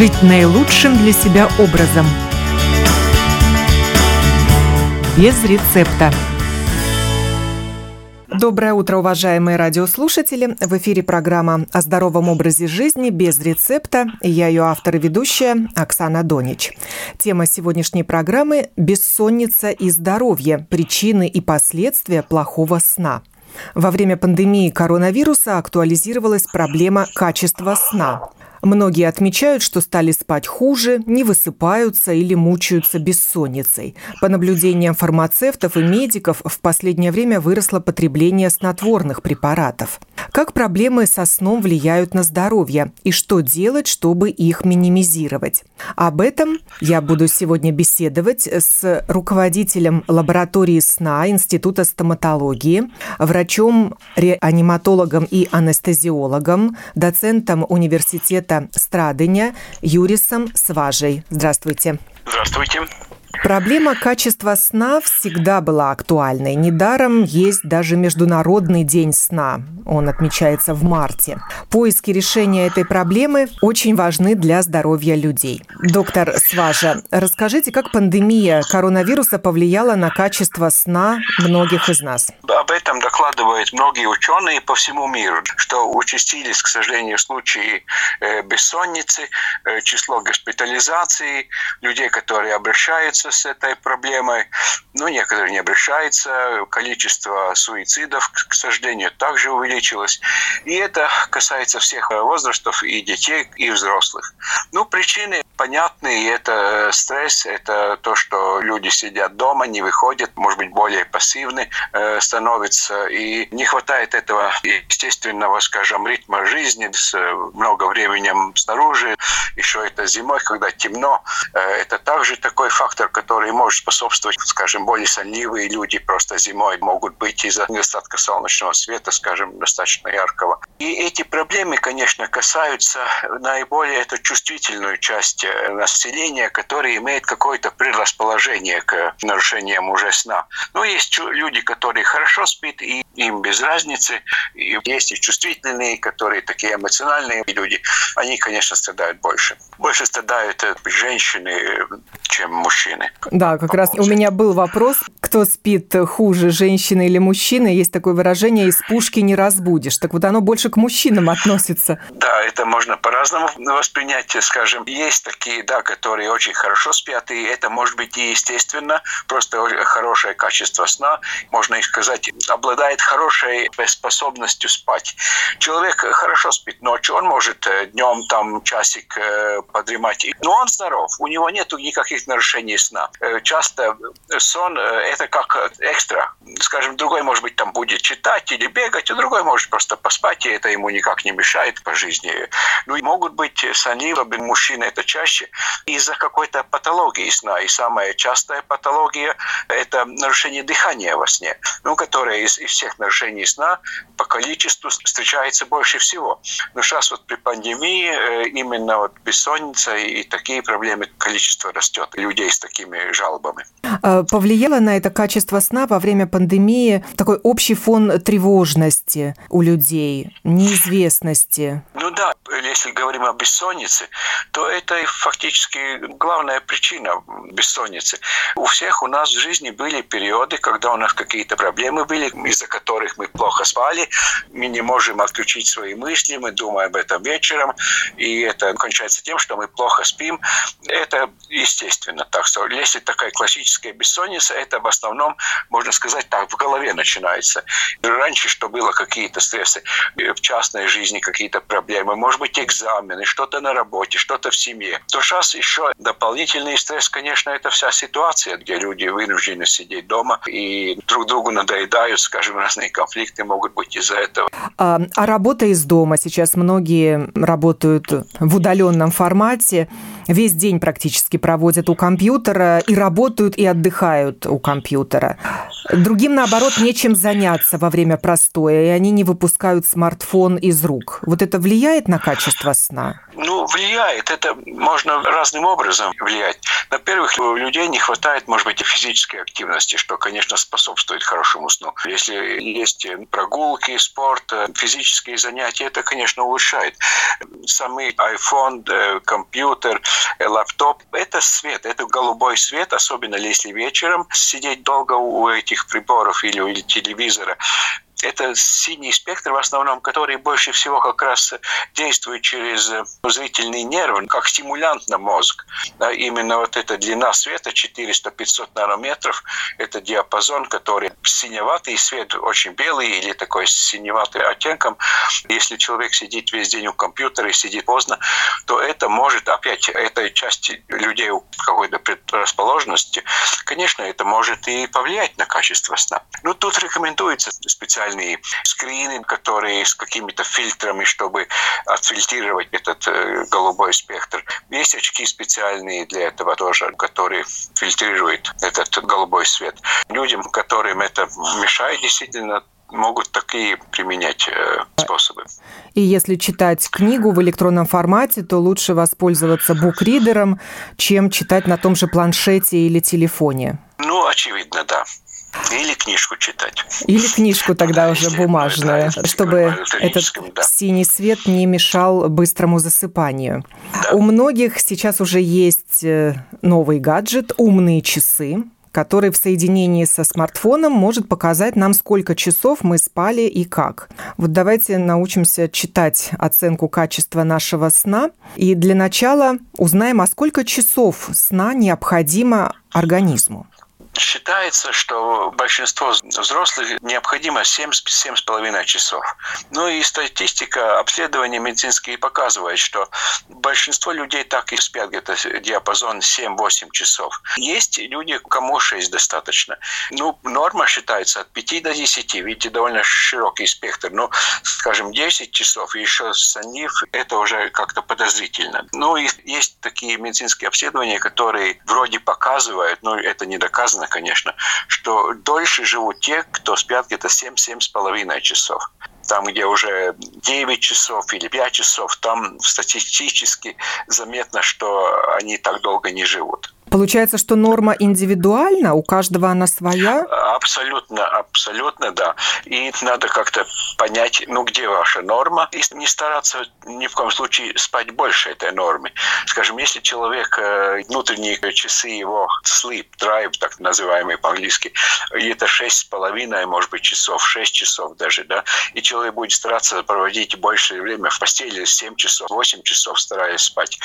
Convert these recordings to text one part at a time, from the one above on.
жить наилучшим для себя образом. Без рецепта. Доброе утро, уважаемые радиослушатели. В эфире программа о здоровом образе жизни без рецепта. Я ее автор и ведущая Оксана Донич. Тема сегодняшней программы – бессонница и здоровье, причины и последствия плохого сна. Во время пандемии коронавируса актуализировалась проблема качества сна. Многие отмечают, что стали спать хуже, не высыпаются или мучаются бессонницей. По наблюдениям фармацевтов и медиков в последнее время выросло потребление снотворных препаратов. Как проблемы со сном влияют на здоровье и что делать, чтобы их минимизировать? Об этом я буду сегодня беседовать с руководителем лаборатории сна Института стоматологии, врачом-реаниматологом и анестезиологом, доцентом университета Страдыня Юрисом Сважей. Здравствуйте. Здравствуйте. Проблема качества сна всегда была актуальной. Недаром есть даже Международный день сна. Он отмечается в марте. Поиски решения этой проблемы очень важны для здоровья людей. Доктор Сважа, расскажите, как пандемия коронавируса повлияла на качество сна многих из нас? Об этом докладывают многие ученые по всему миру, что участились, к сожалению, случаи э, бессонницы, э, число госпитализаций, людей, которые обращаются с этой проблемой, но некоторые не обращаются. Количество суицидов, к сожалению, также увеличилось. И это касается всех возрастов, и детей, и взрослых. Ну, причины понятные. Это стресс, это то, что люди сидят дома, не выходят, может быть, более пассивны э, становятся. И не хватает этого естественного, скажем, ритма жизни с много времени снаружи. Еще это зимой, когда темно. Э, это также такой фактор, который может способствовать, скажем, более сонливые люди просто зимой могут быть из-за недостатка солнечного света, скажем, достаточно яркого. И эти проблемы, конечно, касаются наиболее эту чувствительную часть э, населения, которая имеет какое-то предрасположение к нарушениям уже сна. Но есть люди, которые хорошо спят, и им без разницы. И есть и чувствительные, которые такие эмоциональные люди. Они, конечно, страдают больше. Больше страдают э, женщины, чем мужчины. Да, как раз у меня был вопрос, кто спит хуже, женщина или мужчина. Есть такое выражение «из пушки не разбудишь». Так вот оно больше к мужчинам относится. Да, это можно по-разному воспринять. Скажем, есть такие, да, которые очень хорошо спят, и это может быть и естественно, просто хорошее качество сна, можно и сказать, обладает хорошей способностью спать. Человек хорошо спит ночью, он может э, днем там часик э, подремать, но он здоров, у него нет никаких нарушений сна. Э, часто сон – это как экстра. Скажем, другой, может быть, там будет читать или бегать, а другой может просто поспать, и это ему никак не мешает по жизни. Ну, и могут быть сонливы, мужчины это чаще, из-за какой-то патологии сна. И самая частая патология – это нарушение дыхания во сне, ну, которое из, из всех нарушений сна по количеству встречается больше всего. Но сейчас вот при пандемии э, именно вот бессонница и такие проблемы, количество растет людей с такими жалобами. А, повлияло на это качество сна во время пандемии такой общий фон тревожности у людей, неизвестности? Ну да, если говорим о бессоннице, то это фактически главная причина бессонницы. У всех у нас в жизни были периоды, когда у нас какие-то проблемы были, из-за которых мы плохо спали, мы не можем отключить свои мысли, мы думаем об этом вечером, и это кончается тем, что мы плохо спим. Это естественно так. Что если такая классическая бессонница, это в основном, можно сказать так, в голове начинается. Раньше, что было какие-то стрессы в частной жизни, какие-то проблемы, может быть, экзамены, что-то на работе, что-то в семье. То сейчас еще дополнительный стресс, конечно, это вся ситуация, где люди вынуждены сидеть дома и друг другу надоедают, скажем, разные конфликты могут быть из-за этого. А, а работа из дома? Сейчас многие работают в удаленном формате весь день практически проводят у компьютера и работают и отдыхают у компьютера. Другим, наоборот, нечем заняться во время простоя, и они не выпускают смартфон из рук. Вот это влияет на качество сна? Ну, влияет. Это можно разным образом влиять. Во-первых, у людей не хватает, может быть, и физической активности, что, конечно, способствует хорошему сну. Если есть прогулки, спорт, физические занятия, это, конечно, улучшает. Самый iPhone, э, компьютер, э, лаптоп – это свет, это голубой свет, особенно если вечером сидеть долго у этих приборов или у телевизора это синий спектр в основном, который больше всего как раз действует через зрительный нерв, как стимулянт на мозг. Да, именно вот эта длина света 400-500 нанометров, это диапазон, который синеватый свет, очень белый или такой синеватый оттенком. Если человек сидит весь день у компьютера и сидит поздно, то это может опять этой части людей какой-то предрасположенности, конечно, это может и повлиять на качество сна. Но тут рекомендуется специально специальные скрины, которые с какими-то фильтрами, чтобы отфильтрировать этот э, голубой спектр. Есть очки специальные для этого тоже, которые фильтрируют этот голубой свет. Людям, которым это мешает, действительно могут такие применять э, способы. И если читать книгу в электронном формате, то лучше воспользоваться букридером, чем читать на том же планшете или телефоне. Ну, очевидно, да. Или книжку читать. Или книжку тогда да, уже бумажную, да, чтобы этот да. синий свет не мешал быстрому засыпанию. Да. У многих сейчас уже есть э, новый гаджет, умные часы, который в соединении со смартфоном может показать нам, сколько часов мы спали и как. Вот давайте научимся читать оценку качества нашего сна. И для начала узнаем, а сколько часов сна необходимо организму. Считается, что большинство взрослых необходимо 7-7,5 часов. Ну и статистика обследования медицинские показывает, что большинство людей так и спят где-то диапазон 7-8 часов. Есть люди, кому 6 достаточно. Ну, норма считается от 5 до 10, видите, довольно широкий спектр. Ну, скажем, 10 часов и еще сонлив, это уже как-то подозрительно. Ну и есть такие медицинские обследования, которые вроде показывают, но это не доказано, конечно, что дольше живут те, кто спят где-то 7-7,5 часов там, где уже 9 часов или 5 часов, там статистически заметно, что они так долго не живут. Получается, что норма индивидуальна, у каждого она своя? Абсолютно, абсолютно, да. И надо как-то понять, ну, где ваша норма, и не стараться ни в коем случае спать больше этой нормы. Скажем, если человек, э, внутренние часы его sleep drive, так называемый по-английски, это шесть с половиной, может быть, часов, 6 часов даже, да, и человек будет стараться проводить большее время в постели, 7 часов, 8 часов стараясь спать,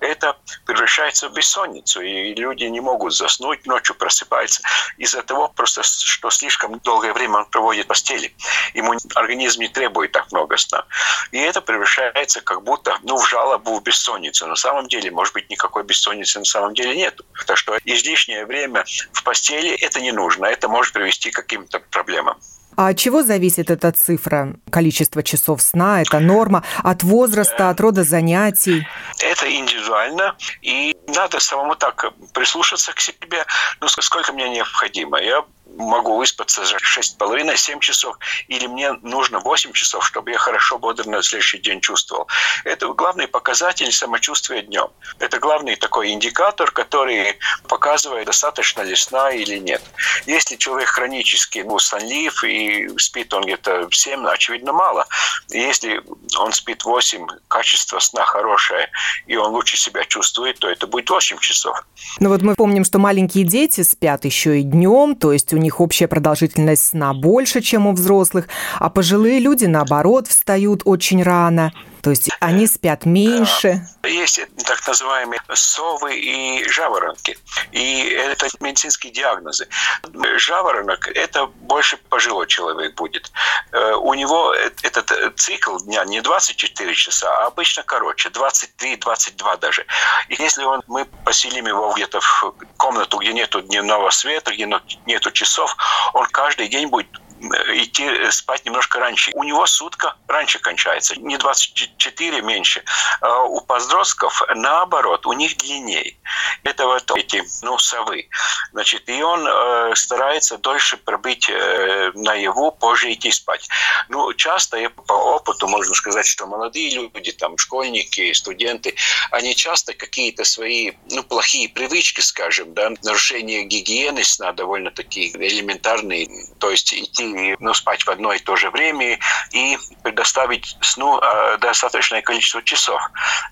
это превращается в бессонницу, и люди не могут заснуть, ночью просыпаются из-за того просто, что слишком долгое время он проводит в постели. Ему организм не требует так много сна. И это превращается как будто ну, в жалобу в бессонницу. На самом деле, может быть, никакой бессонницы на самом деле нет. Так что излишнее время в постели это не нужно. Это может привести к каким-то проблемам. А от чего зависит эта цифра? Количество часов сна, это норма? От возраста, от рода занятий? Это индивидуально, и надо самому так прислушаться к себе, ну, сколько мне необходимо. Я могу выспаться за 6,5-7 часов, или мне нужно 8 часов, чтобы я хорошо, бодро на следующий день чувствовал. Это главный показатель самочувствия днем. Это главный такой индикатор, который показывает, достаточно ли сна или нет. Если человек хронически ну, сонлив и спит он где-то 7, очевидно, мало. Если он спит 8, качество сна хорошее, и он лучше себя чувствует, то это будет 8 часов. Ну вот мы помним, что маленькие дети спят еще и днем, то есть у них общая продолжительность сна больше, чем у взрослых, а пожилые люди, наоборот, встают очень рано. То есть они спят меньше. Есть так называемые совы и жаворонки. И это медицинские диагнозы. Жаворонок – это больше пожилой человек будет. Э, у него этот цикл дня не 24 часа, а обычно короче, 23-22 даже. И если он, мы поселим его где-то в комнату, где нету дневного света, где нету часов, он каждый день будет идти спать немножко раньше. У него сутка раньше кончается, не 24 меньше. А у подростков наоборот, у них длиннее. Это вот эти, ну, совы. Значит, и он э, старается дольше пробыть э, наяву, позже идти спать. Ну, часто, я по опыту можно сказать, что молодые люди, там, школьники, студенты, они часто какие-то свои, ну, плохие привычки, скажем, да, нарушение гигиены сна довольно такие элементарные, то есть идти, ну, спать в одно и то же время и предоставить сну э, достаточное количество часов.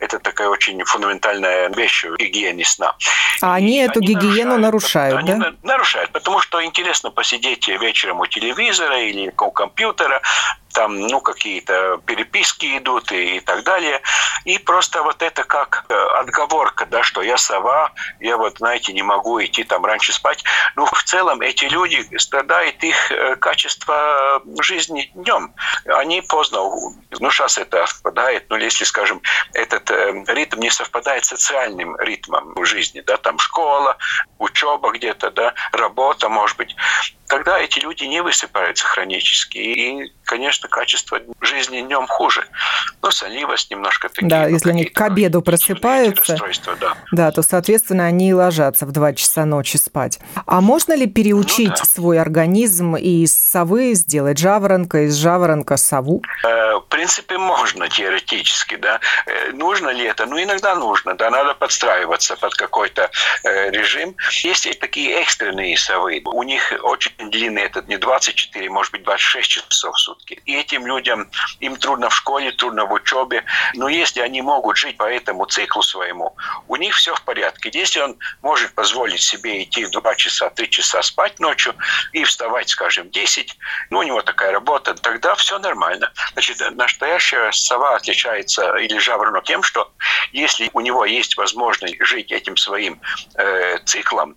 Это такая очень фундаментальная вещь в гигиене сна. А они и эту они гигиену нарушают, нарушают да? Они нарушают, потому что интересно посидеть вечером у телевизора или у компьютера, там, ну, какие-то переписки идут и, и так далее. И просто вот это как э, отговорка, да, что я сова, я вот, знаете, не могу идти там раньше спать. Ну, в целом эти люди, страдает их э, качество жизни днем. Они поздно, ну, сейчас это совпадает, ну, если, скажем, этот э, ритм не совпадает с социальным ритмом жизни, да, там школа, учеба где-то, да, работа, может быть, тогда эти люди не высыпаются хронически. И, конечно, качество жизни днем хуже. Ну, сонливость немножко такие. Да, ну, если они к обеду просыпаются, да. да, то, соответственно, они и ложатся в 2 часа ночи спать. А можно ли переучить ну, да. свой организм и из совы сделать жаворонка, из жаворонка сову? Э, в принципе, можно теоретически, да. Э, нужно ли это? Ну, иногда нужно, да, надо подстраиваться под какой-то э, режим. Есть и такие экстренные совы. У них очень длинный этот не 24, может быть 26 часов в сутки. И этим людям, им трудно в школе, трудно в учебе. Но если они могут жить по этому циклу своему, у них все в порядке. Если он может позволить себе идти в 2 часа, 3 часа спать ночью и вставать, скажем, 10, ну, у него такая работа, тогда все нормально. Значит, настоящая сова отличается или жаворонок тем, что если у него есть возможность жить этим своим э, циклом,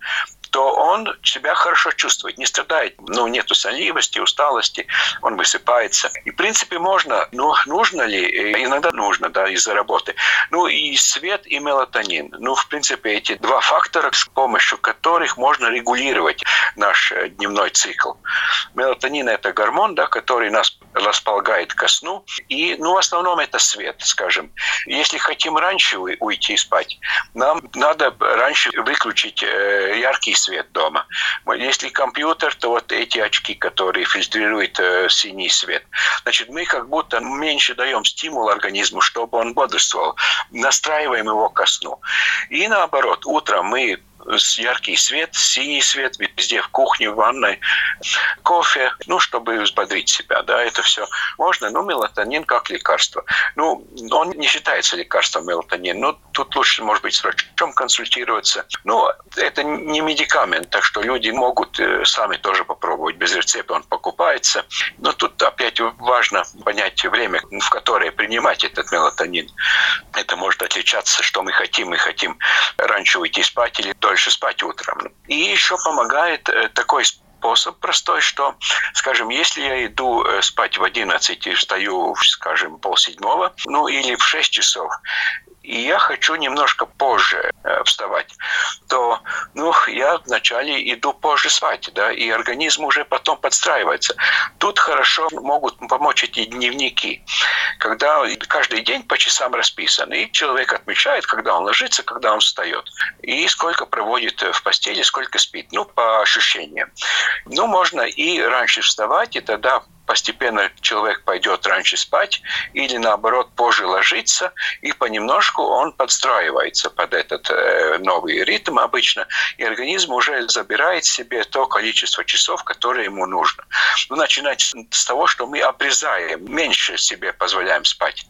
то он себя хорошо чувствует, не страдает, ну, нету сонливости, усталости, он высыпается. И, в принципе, можно, но нужно ли? Э, иногда нужно, да, из-за работы. Ну, и свет, и мелатонин. Ну, в принципе, эти два фактора, с помощью которых можно регулировать наш э, дневной цикл. Мелатонин – это гормон, да, который нас располагает ко сну. И, ну, в основном это свет, скажем. Если хотим раньше уйти спать, нам надо раньше выключить э, яркий свет дома. Если компьютер, то вот эти очки, которые фильтрируют э, синий свет. Значит, мы как будто меньше даем стимул организму, чтобы он бодрствовал. Настраиваем его ко сну. И наоборот, утром мы яркий свет, синий свет везде, в кухне, в ванной, кофе, ну, чтобы взбодрить себя, да, это все можно, но мелатонин как лекарство. Ну, он не считается лекарством мелатонин, но тут лучше, может быть, с врачом консультироваться. Но это не медикамент, так что люди могут э, сами тоже попробовать. Без рецепта он покупается. Но тут опять важно понять время, в которое принимать этот мелатонин. Это может отличаться, что мы хотим. Мы хотим раньше уйти спать или дольше дольше спать утром. И еще помогает э, такой способ простой, что, скажем, если я иду э, спать в 11 и встаю, скажем, полседьмого, ну или в 6 часов, и я хочу немножко позже э, вставать, то ну, я вначале иду позже спать, да, и организм уже потом подстраивается. Тут хорошо могут помочь эти дневники, когда каждый день по часам расписан, и человек отмечает, когда он ложится, когда он встает, и сколько проводит в постели, сколько спит, ну, по ощущениям. Ну, можно и раньше вставать, и тогда постепенно человек пойдет раньше спать или наоборот позже ложиться, и понемножку он подстраивается под этот э, новый ритм обычно, и организм уже забирает себе то количество часов, которое ему нужно. Ну, начинать с того, что мы обрезаем, меньше себе позволяем спать.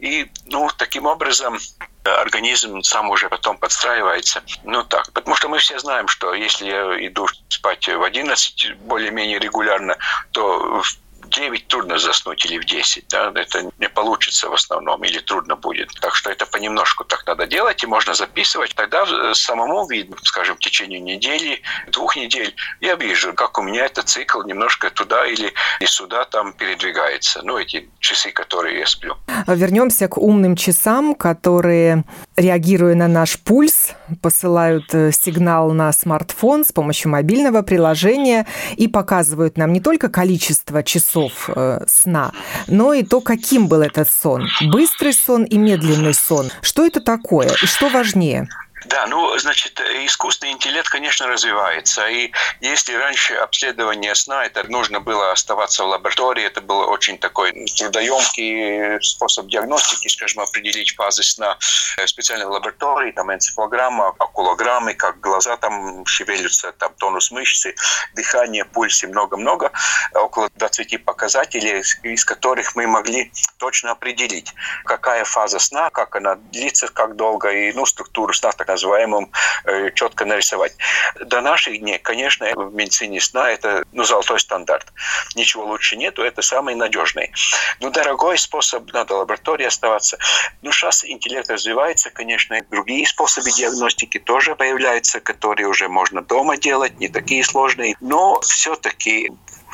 И ну, таким образом организм сам уже потом подстраивается. Ну так, потому что мы все знаем, что если я иду спать в 11 более-менее регулярно, то в 9 трудно заснуть или в 10. Да? Это не получится в основном или трудно будет. Так что это понемножку так надо делать и можно записывать. Тогда самому видно, скажем, в течение недели, двух недель я вижу, как у меня этот цикл немножко туда или и сюда там передвигается. Ну, эти часы, которые я сплю. Вернемся к умным часам, которые реагируя на наш пульс, посылают э, сигнал на смартфон с помощью мобильного приложения и показывают нам не только количество часов э, сна, но и то, каким был этот сон. Быстрый сон и медленный сон. Что это такое и что важнее? Да, ну, значит, искусственный интеллект, конечно, развивается. И если раньше обследование сна, это нужно было оставаться в лаборатории, это был очень такой трудоемкий способ диагностики, скажем, определить фазы сна в специальной лаборатории, там энцефалограмма, окулограммы, как глаза там шевелятся, там тонус мышцы, дыхание, пульс и много-много, около 20 показателей, из которых мы могли точно определить, какая фаза сна, как она длится, как долго, и ну, структуру сна, так называемым, э, четко нарисовать. До наших дней, конечно, в медицине сна это ну, золотой стандарт. Ничего лучше нету, это самый надежный. Ну, дорогой способ, надо лаборатории оставаться. Ну, сейчас интеллект развивается, конечно, другие способы диагностики тоже появляются, которые уже можно дома делать, не такие сложные. Но все-таки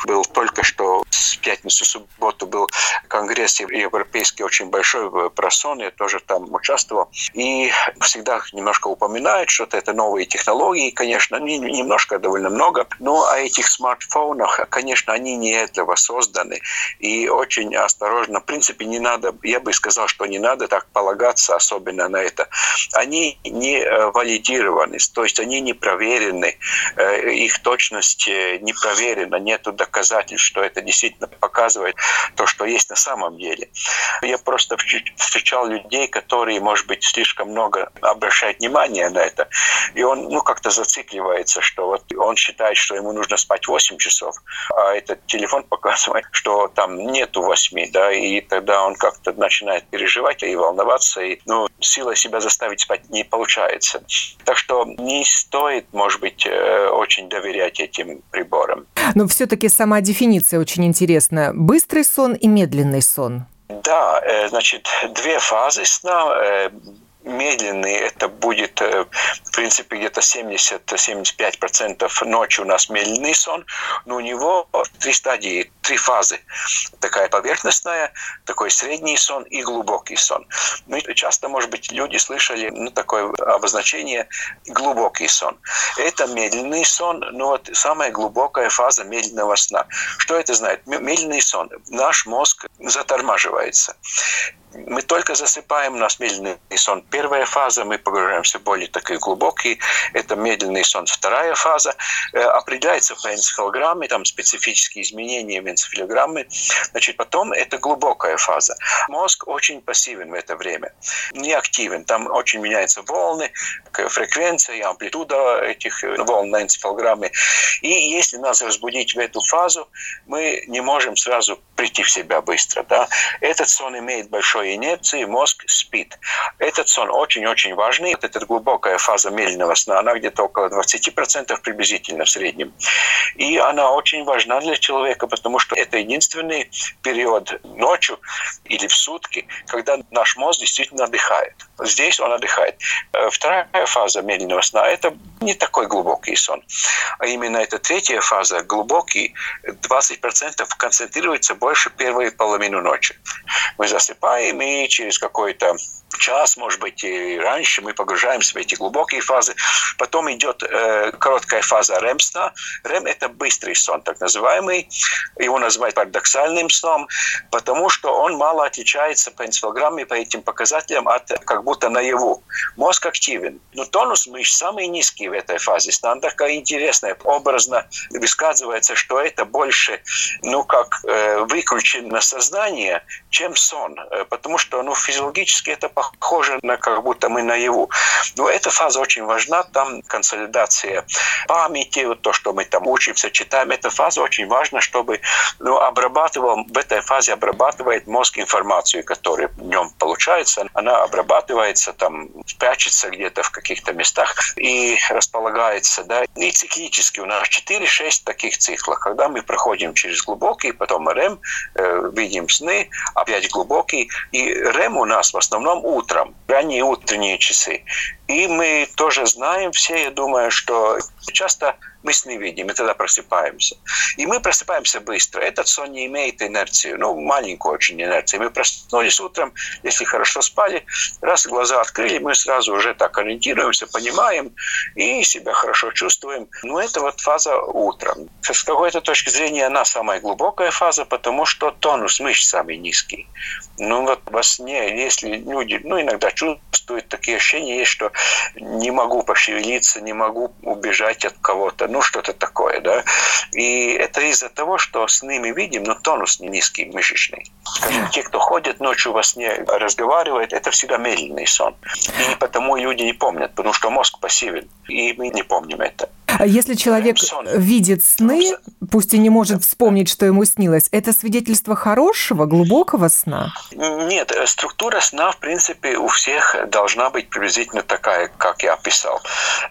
был только что с пятницу, субботу был конгресс европейский очень большой про сон, я тоже там участвовал. И всегда немножко упоминают что-то, это новые технологии, конечно, не, немножко, довольно много, но о этих смартфонах, конечно, они не этого созданы. И очень осторожно, в принципе, не надо, я бы сказал, что не надо так полагаться особенно на это. Они не э, валидированы, то есть они не проверены, э, их точность э, не проверена, нету доказательств, что это действительно показывает то, что есть на самом деле. Я просто встречал людей, которые, может быть, слишком много обращают внимание на это, и он ну, как-то зацикливается, что вот он считает, что ему нужно спать 8 часов, а этот телефон показывает, что там нету 8, да, и тогда он как-то начинает переживать и волноваться, и ну, сила себя заставить спать не получается. Так что не стоит, может быть, э, очень доверять этим приборам. Но все-таки сама дефиниция очень интересна. Быстрый сон и медленный сон. Да, э, значит, две фазы сна э, медленный, это будет, э, в принципе, где-то 70-75% ночи у нас медленный сон, но у него три стадии, три фазы. Такая поверхностная, такой средний сон и глубокий сон. Ну, часто, может быть, люди слышали ну, такое обозначение глубокий сон. Это медленный сон, но вот самая глубокая фаза медленного сна. Что это знает? Медленный сон. Наш мозг затормаживается мы только засыпаем, у нас медленный сон. Первая фаза, мы погружаемся более такой глубокий, это медленный сон. Вторая фаза э, определяется по энцефалограмме, там специфические изменения в энцефалограмме. Значит, потом это глубокая фаза. Мозг очень пассивен в это время, не активен. Там очень меняются волны, фреквенция и амплитуда этих э, волн на энцефалограмме. И если нас разбудить в эту фазу, мы не можем сразу прийти в себя быстро. Да? Этот сон имеет большое большой инерции мозг спит. Этот сон очень-очень важный. Вот эта глубокая фаза медленного сна, она где-то около 20% приблизительно в среднем. И она очень важна для человека, потому что это единственный период ночью или в сутки, когда наш мозг действительно отдыхает. Здесь он отдыхает. Э, вторая фаза медленного сна – это не такой глубокий сон. А именно эта третья фаза, глубокий, 20% концентрируется больше первой половины ночи. Мы засыпаем, мы через какой-то час, может быть, и раньше мы погружаемся в эти глубокие фазы. Потом идет э, короткая фаза REM-сна. REM – это быстрый сон, так называемый. Его называют парадоксальным сном, потому что он мало отличается по энцефалограмме, по этим показателям от как будто наяву. Мозг активен. Но тонус мышц самый низкий в этой фазе сна. Такая интересная, образно высказывается, что это больше, ну, как э, выключено сознание, чем сон. Потому что, ну, физиологически это похоже на как будто мы наяву. Но эта фаза очень важна, там консолидация памяти, вот то, что мы там учимся, читаем, эта фаза очень важна, чтобы ну, обрабатывал, в этой фазе обрабатывает мозг информацию, которая в нем получается, она обрабатывается, там, прячется где-то в каких-то местах и располагается, да, и циклически у нас 4-6 таких циклов, когда мы проходим через глубокий, потом РЭМ, э, видим сны, опять глубокий, и РЭМ у нас в основном утром, ранние утренние часы. И мы тоже знаем все, я думаю, что часто мы сны видим, и тогда просыпаемся. И мы просыпаемся быстро. Этот сон не имеет инерции, ну, маленькую очень инерцию. Мы проснулись утром, если хорошо спали, раз глаза открыли, мы сразу уже так ориентируемся, понимаем и себя хорошо чувствуем. Ну, это вот фаза утром. С какой-то точки зрения она самая глубокая фаза, потому что тонус мышц самый низкий. Ну, вот во сне, если люди, ну, иногда чувствуют такие ощущения, есть, что не могу пошевелиться, не могу убежать от кого-то, ну, что-то такое, да. И это из-за того, что сны мы видим, но тонус не низкий, мышечный. Скажем, те, кто ходит ночью во сне, разговаривает, это всегда медленный сон. И потому люди не помнят, потому что мозг пассивен, и мы не помним это. А если человек видит сны, пусть и не может вспомнить, что ему снилось, это свидетельство хорошего, глубокого сна? Нет, э, структура сна, в принципе, у всех должна быть приблизительно такая, как я описал.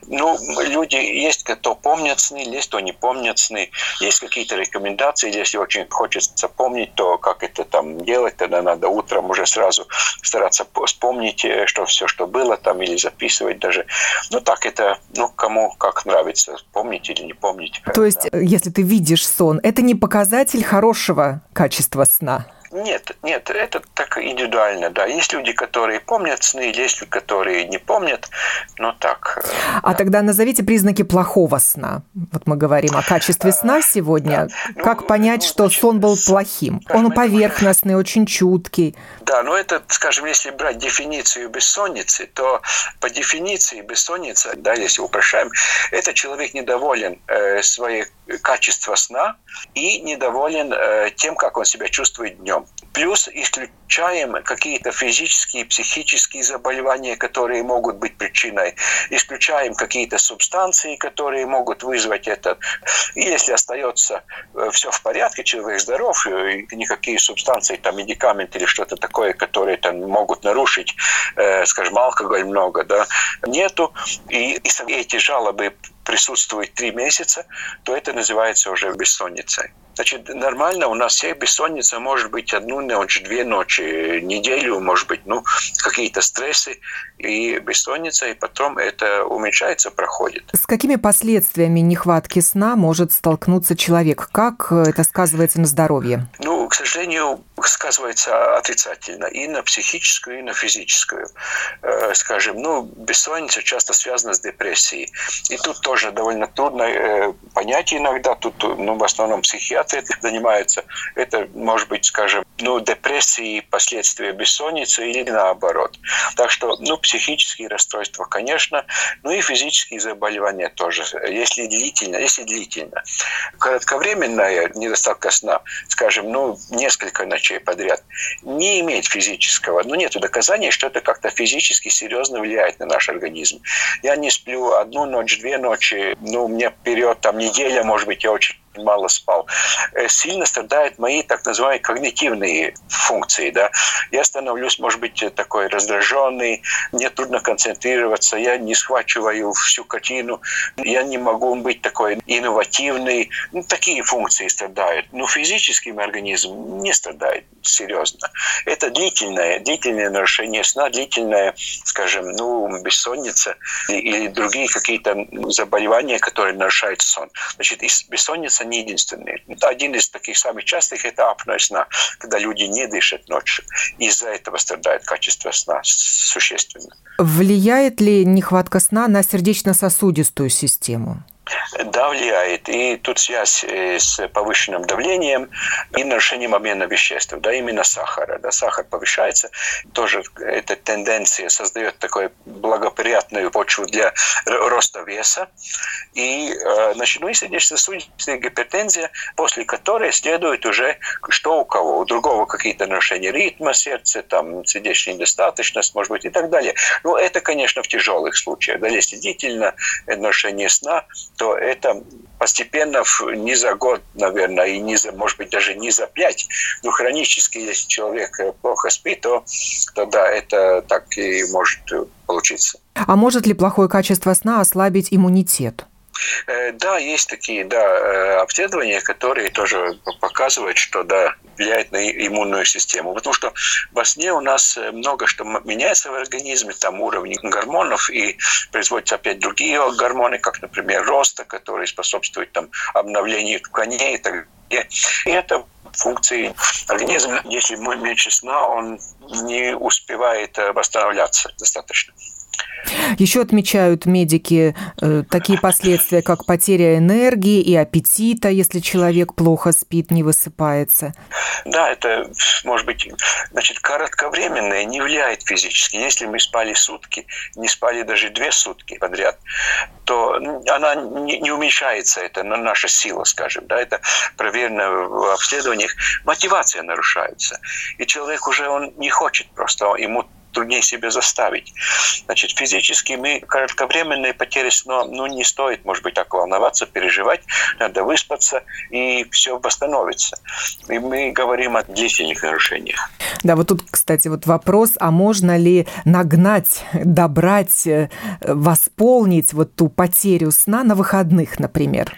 Ну, люди есть, кто помнят сны, есть, кто не помнят сны. Есть какие-то рекомендации, если очень хочется помнить, то как это там делать, тогда надо утром уже сразу стараться вспомнить, э, что все, что было там, или записывать даже. Ну, так это, ну, кому как нравится помнить или не помнить. То есть, да. если ты видишь сон, это не показатель хорошего качества сна? Нет, нет, это так индивидуально, да. Есть люди, которые помнят сны, есть люди, которые не помнят, но так. Э, а да. тогда назовите признаки плохого сна. Вот мы говорим о качестве сна сегодня. Да. Как ну, понять, ну, что значит, сон был плохим? Он поверхностный, очень чуткий. Да, но это, скажем, если брать дефиницию бессонницы, то по дефиниции бессонница, да, если упрощаем, это человек недоволен э, своей качеством сна и недоволен э, тем, как он себя чувствует днем. Плюс исключаем какие-то физические, психические заболевания, которые могут быть причиной. Исключаем какие-то субстанции, которые могут вызвать это. И если остается э, все в порядке, человек здоров, э, никакие субстанции, там, медикаменты или что-то такое, которые там могут нарушить, э, скажем, алкоголь много, да, нету. И, и эти жалобы присутствуют три месяца, то это называется уже бессонницей. Значит, нормально у нас всех бессонница может быть одну ночь, две ночи, неделю, может быть, ну, какие-то стрессы и бессонница, и потом это уменьшается, проходит. С какими последствиями нехватки сна может столкнуться человек? Как это сказывается на здоровье? Ну, к сожалению, сказывается отрицательно и на психическую, и на физическую. Э, скажем, ну, бессонница часто связана с депрессией. И тут тоже довольно трудно э, понять иногда. Тут, ну, в основном психиатры занимаются. Это может быть, скажем, ну, депрессии, последствия бессонницы или наоборот. Так что, ну, психические расстройства, конечно, ну и физические заболевания тоже. Если длительно, если длительно. Кратковременная недостатка сна, скажем, ну, несколько ночей подряд, не имеет физического, ну, нет доказаний, что это как-то физически серьезно влияет на наш организм. Я не сплю одну ночь, две ночи, ну, мне вперед, там, неделя, может быть, я очень мало спал, э, сильно страдают мои так называемые когнитивные функции. Да? Я становлюсь, может быть, такой раздраженный, мне трудно концентрироваться, я не схвачиваю всю картину, я не могу быть такой инновативный. Ну, такие функции страдают. Но физический организм не страдает серьезно. Это длительное, длительное нарушение сна, длительное, скажем, ну, бессонница или другие какие-то заболевания, которые нарушают сон. Значит, бессонница не единственный. Один из таких самых частых – это апноэ сна, когда люди не дышат ночью. Из-за этого страдает качество сна существенно. Влияет ли нехватка сна на сердечно-сосудистую систему? Да, влияет. И тут связь э, с повышенным давлением и нарушением обмена веществ, да, именно сахара. Да, сахар повышается. Тоже эта тенденция создает такую благоприятную почву для роста веса. И, э, значит, ну и сердечно-сосудистая гипертензия, после которой следует уже что у кого. У другого какие-то нарушения ритма сердца, там, сердечная недостаточность, может быть, и так далее. Ну, это, конечно, в тяжелых случаях. Да, если длительно нарушение сна, то это постепенно, не за год, наверное, и не за, может быть, даже не за пять, но хронически, если человек плохо спит, то, то да, это так и может получиться. А может ли плохое качество сна ослабить иммунитет? Э, да, есть такие да, э, обследования, которые тоже показывают, что да, влияет на иммунную систему. Потому что во сне у нас много что меняется в организме, там уровни гормонов, и производятся опять другие гормоны, как, например, роста, который способствует там, обновлению тканей и так далее. И это функции организма. Если меньше сна, он не успевает э, восстанавливаться достаточно. Еще отмечают медики э, такие последствия, как потеря энергии и аппетита, если человек плохо спит, не высыпается. Да, это может быть, значит, коротковременное не влияет физически. Если мы спали сутки, не спали даже две сутки подряд, то она не, не уменьшается, это наша сила, скажем. Да, это проверено в обследованиях. Мотивация нарушается. И человек уже он не хочет просто, ему труднее себе заставить. Значит, физически мы кратковременные потери сна, ну, не стоит, может быть, так волноваться, переживать, надо выспаться, и все восстановится. И мы говорим о длительных нарушениях. Да, вот тут, кстати, вот вопрос, а можно ли нагнать, добрать, э, восполнить вот ту потерю сна на выходных, например?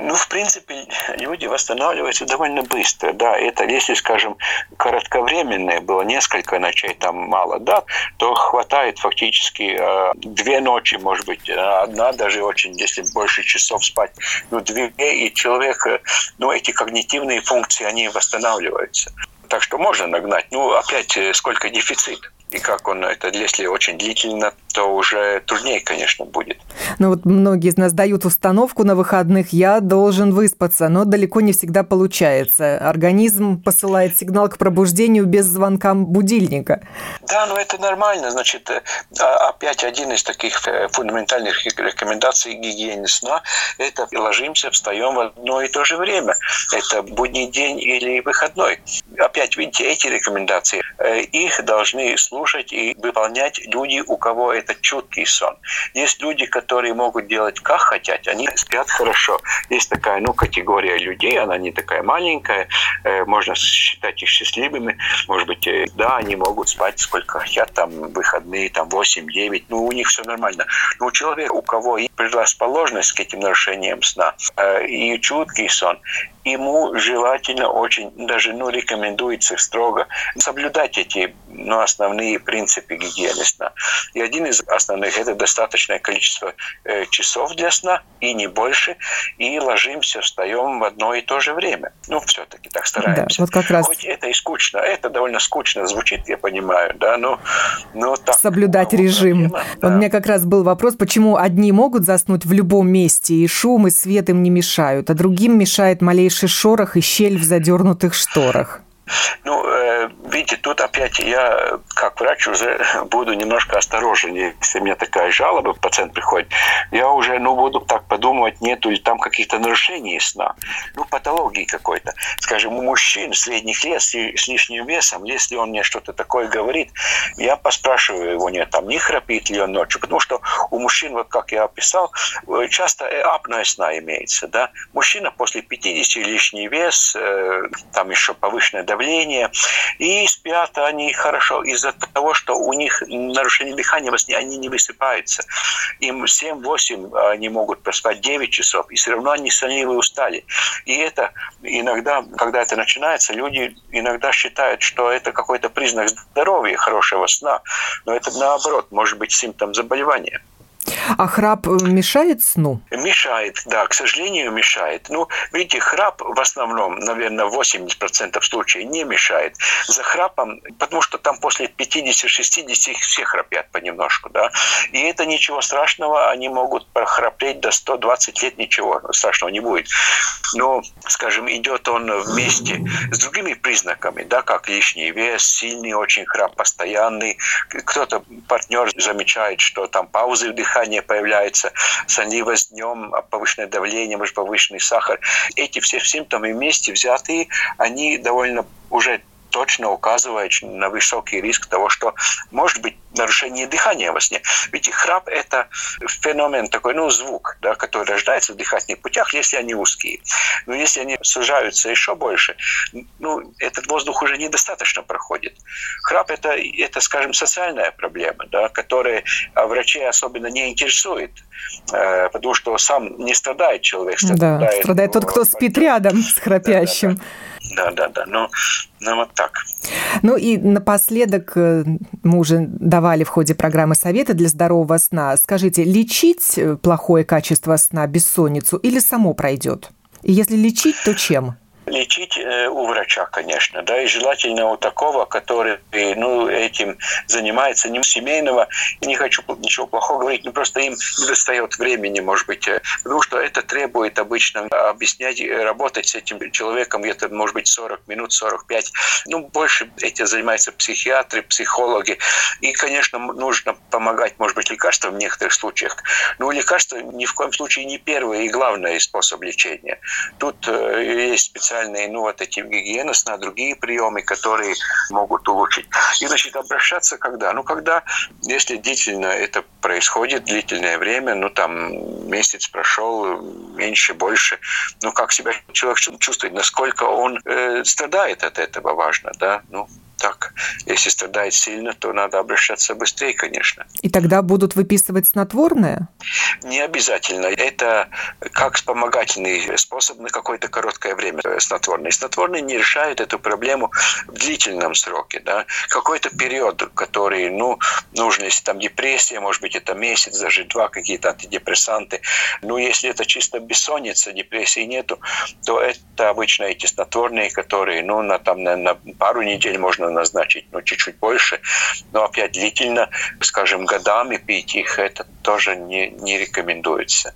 Ну, в принципе, люди восстанавливаются довольно быстро. Да, это, если, скажем, коротковременное было несколько ночей, там мало, да, то хватает фактически э, две ночи, может быть, одна даже очень, если больше часов спать, ну, две, и человек, э, ну, эти когнитивные функции, они восстанавливаются. Так что можно нагнать. Ну, опять, э, сколько дефицит. И как он это, если очень длительно, то уже труднее, конечно, будет. Ну вот многие из нас дают установку на выходных, я должен выспаться, но далеко не всегда получается. Организм посылает сигнал к пробуждению без звонка будильника. Да, но это нормально. Значит, э, а, опять один из таких э, фундаментальных рекомендаций гигиены сна – это ложимся, встаем в одно и то же время. Это будний день или выходной. Опять, видите, эти рекомендации, э, их должны слушать и выполнять люди, у кого это чуткий сон. Есть люди, которые могут делать как хотят, они спят хорошо. Есть такая ну, категория людей, она не такая маленькая, э, можно считать их счастливыми. Может быть, э, да, они могут спать сколько хотят, там выходные, там 8-9, ну у них все нормально. Но у человека, у кого предрасположенность к этим нарушениям сна э, и чуткий сон, ему желательно очень, даже ну, рекомендуется строго соблюдать эти ну, основные принципы гигиены сна. И один из основных – это достаточное количество э, часов для сна, и не больше, и ложимся, встаем в одно и то же время. Ну, все-таки так стараемся. Да, вот как раз... Хоть это и скучно, это довольно скучно звучит, я понимаю, да, но... но так, Соблюдать режим. Проблема, да. У меня как раз был вопрос, почему одни могут заснуть в любом месте, и шум, и свет им не мешают, а другим мешает малейший шорох и щель в задернутых шторах. Ну, э, видите, тут опять я, как врач, уже буду немножко осторожнее. Если у меня такая жалоба, пациент приходит, я уже, ну, буду так подумывать, нету ли там каких-то нарушений сна. Ну, патологии какой-то. Скажем, у мужчин средних лет с, лишним весом, если он мне что-то такое говорит, я поспрашиваю его, нет, там, не храпит ли он ночью, потому что у мужчин, вот как я описал, э, часто апноэ сна имеется, да. Мужчина после 50 лишний вес, э, там еще повышенное давление, и спят они хорошо из-за того, что у них нарушение дыхания во сне, они не высыпаются. Им 7-8 они могут проспать 9 часов, и все равно они сонливы устали. И это иногда, когда это начинается, люди иногда считают, что это какой-то признак здоровья, хорошего сна, но это наоборот, может быть симптом заболевания. А храп э, мешает сну? Мешает, да, к сожалению, мешает. Ну, видите, храп в основном, наверное, 80% случаев не мешает. За храпом, потому что там после 50-60 все храпят понемножку, да. И это ничего страшного, они могут прохрапеть до 120 лет, ничего страшного не будет. Но, скажем, идет он вместе с другими признаками, да, как лишний вес, сильный очень храп, постоянный. Кто-то, партнер замечает, что там паузы в дыхании дыхание появляется, сонливость днем, повышенное давление, может, повышенный сахар. Эти все симптомы вместе взятые, они довольно уже точно указывает на высокий риск того, что может быть нарушение дыхания во сне. Ведь храп – это феномен такой, ну, звук, да, который рождается в дыхательных путях, если они узкие. Но если они сужаются еще больше, ну, этот воздух уже недостаточно проходит. Храп – это, это скажем, социальная проблема, да, которая врачей особенно не интересует, э, потому что сам не страдает человек. Страдает, да, страдает тот, кто спит рядом с храпящим. Да, да, да. Да, да, да. Ну, ну вот так. Ну и напоследок э, мы уже давали в ходе программы советы для здорового сна. Скажите, лечить э, плохое качество сна, бессонницу или само пройдет? И если лечить, то чем? Лечить э, у врача, конечно, да, и желательно у такого, который, ну, этим занимается, не семейного, и не хочу ничего плохого говорить, но просто им не достает времени, может быть, э, потому что это требует обычно объяснять, работать с этим человеком где-то, может быть, 40 минут, 45, ну, больше этим занимаются психиатры, психологи, и, конечно, нужно помогать, может быть, лекарствам в некоторых случаях, но лекарства ни в коем случае не первый и главный способ лечения. Тут э, есть специальные специальные, ну, вот эти гигиены сна, другие приемы, которые могут улучшить. И, значит, обращаться когда? Ну, когда, если длительно это происходит, длительное время, ну, там, месяц прошел, меньше, больше, ну, как себя человек чувствует, насколько он э, страдает от этого, важно, да, ну, так. Если страдает сильно, то надо обращаться быстрее, конечно. И тогда будут выписывать снотворное? Не обязательно. Это как вспомогательный способ на какое-то короткое время снотворный. Снотворный не решает эту проблему в длительном сроке. Да? Какой-то период, который ну, нужен, если там депрессия, может быть, это месяц, даже два какие-то антидепрессанты. Ну, если это чисто бессонница, депрессии нету, то это обычно эти снотворные, которые ну, на, там, на, на пару недель можно назначить, ну, чуть-чуть больше. Но опять длительно, скажем, годами пить их, это тоже не, не рекомендуется.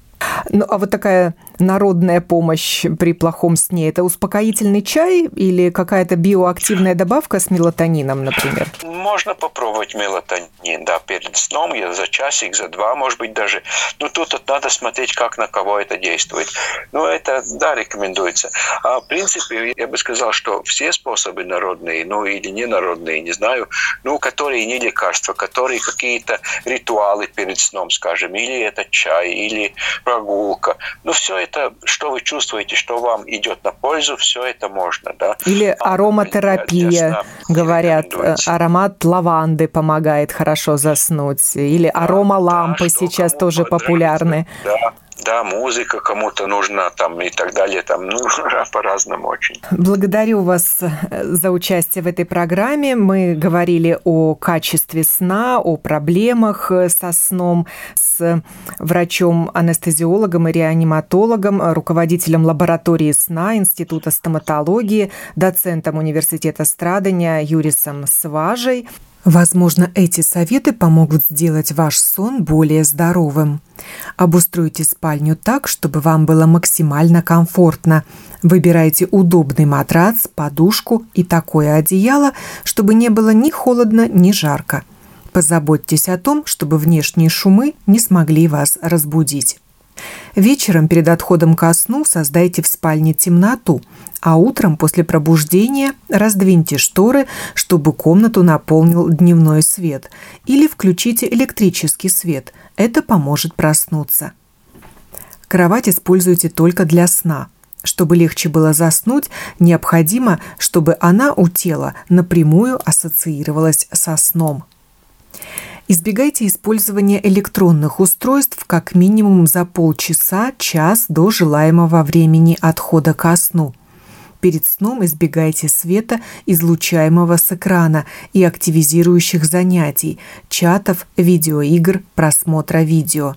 Ну, а вот такая народная помощь при плохом сне – это успокоительный чай или какая-то биоактивная добавка с мелатонином, например? Можно попробовать мелатонин, да, перед сном, я за часик, за два, может быть, даже. Но тут надо смотреть, как на кого это действует. Но это, да, рекомендуется. А в принципе, я бы сказал, что все способы народные, ну, или ненародные, не знаю, ну, которые не лекарства, которые какие-то ритуалы перед сном, скажем, или это чай, или прогулка. Ну, все это, что вы чувствуете, что вам идет на пользу, все это можно, да. Или а, ароматерапия, говорят, аромат лаванды помогает хорошо заснуть, или да, арома лампы да, сейчас тоже популярны. Да, да, музыка кому-то нужна там и так далее, там, ну, по-разному очень. Благодарю вас э, за участие в этой программе. Мы говорили о качестве сна, о проблемах э, со сном с врачом-анестезиологом и реаниматологом, руководителем лаборатории сна Института стоматологии, доцентом Университета Страдания Юрисом Сважей. Возможно, эти советы помогут сделать ваш сон более здоровым. Обустройте спальню так, чтобы вам было максимально комфортно. Выбирайте удобный матрац, подушку и такое одеяло, чтобы не было ни холодно, ни жарко. Позаботьтесь о том, чтобы внешние шумы не смогли вас разбудить. Вечером перед отходом ко сну создайте в спальне темноту, а утром после пробуждения раздвиньте шторы, чтобы комнату наполнил дневной свет, или включите электрический свет. Это поможет проснуться. Кровать используйте только для сна. Чтобы легче было заснуть, необходимо, чтобы она у тела напрямую ассоциировалась со сном. Избегайте использования электронных устройств как минимум за полчаса-час до желаемого времени отхода ко сну. Перед сном избегайте света, излучаемого с экрана и активизирующих занятий, чатов, видеоигр, просмотра видео.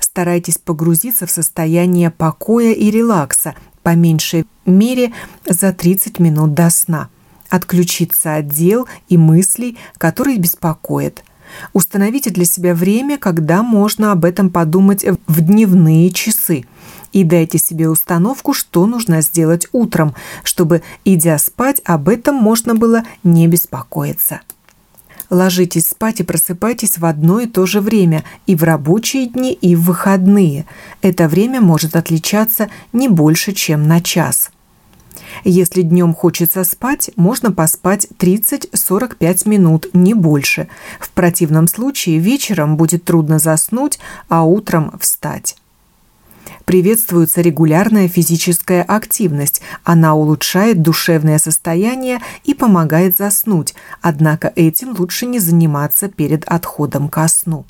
Старайтесь погрузиться в состояние покоя и релакса, по меньшей мере за 30 минут до сна. Отключиться от дел и мыслей, которые беспокоят. Установите для себя время, когда можно об этом подумать в дневные часы. И дайте себе установку, что нужно сделать утром, чтобы, идя спать, об этом можно было не беспокоиться. Ложитесь спать и просыпайтесь в одно и то же время и в рабочие дни, и в выходные. Это время может отличаться не больше, чем на час. Если днем хочется спать, можно поспать 30-45 минут, не больше. В противном случае вечером будет трудно заснуть, а утром встать. Приветствуется регулярная физическая активность. Она улучшает душевное состояние и помогает заснуть, однако этим лучше не заниматься перед отходом ко сну.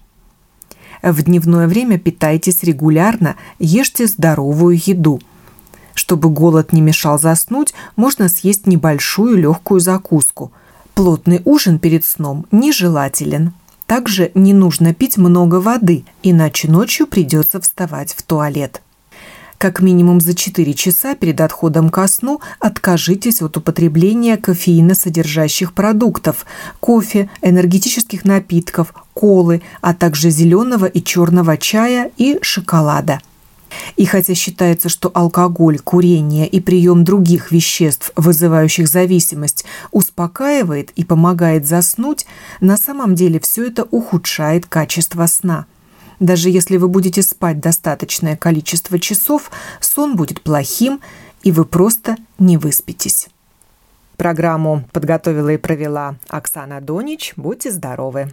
В дневное время питайтесь регулярно, ешьте здоровую еду – чтобы голод не мешал заснуть, можно съесть небольшую легкую закуску. Плотный ужин перед сном нежелателен. Также не нужно пить много воды, иначе ночью придется вставать в туалет. Как минимум за 4 часа перед отходом ко сну откажитесь от употребления кофеиносодержащих продуктов, кофе, энергетических напитков, колы, а также зеленого и черного чая и шоколада – и хотя считается, что алкоголь, курение и прием других веществ, вызывающих зависимость, успокаивает и помогает заснуть, на самом деле все это ухудшает качество сна. Даже если вы будете спать достаточное количество часов, сон будет плохим, и вы просто не выспитесь. Программу подготовила и провела Оксана Донич. Будьте здоровы!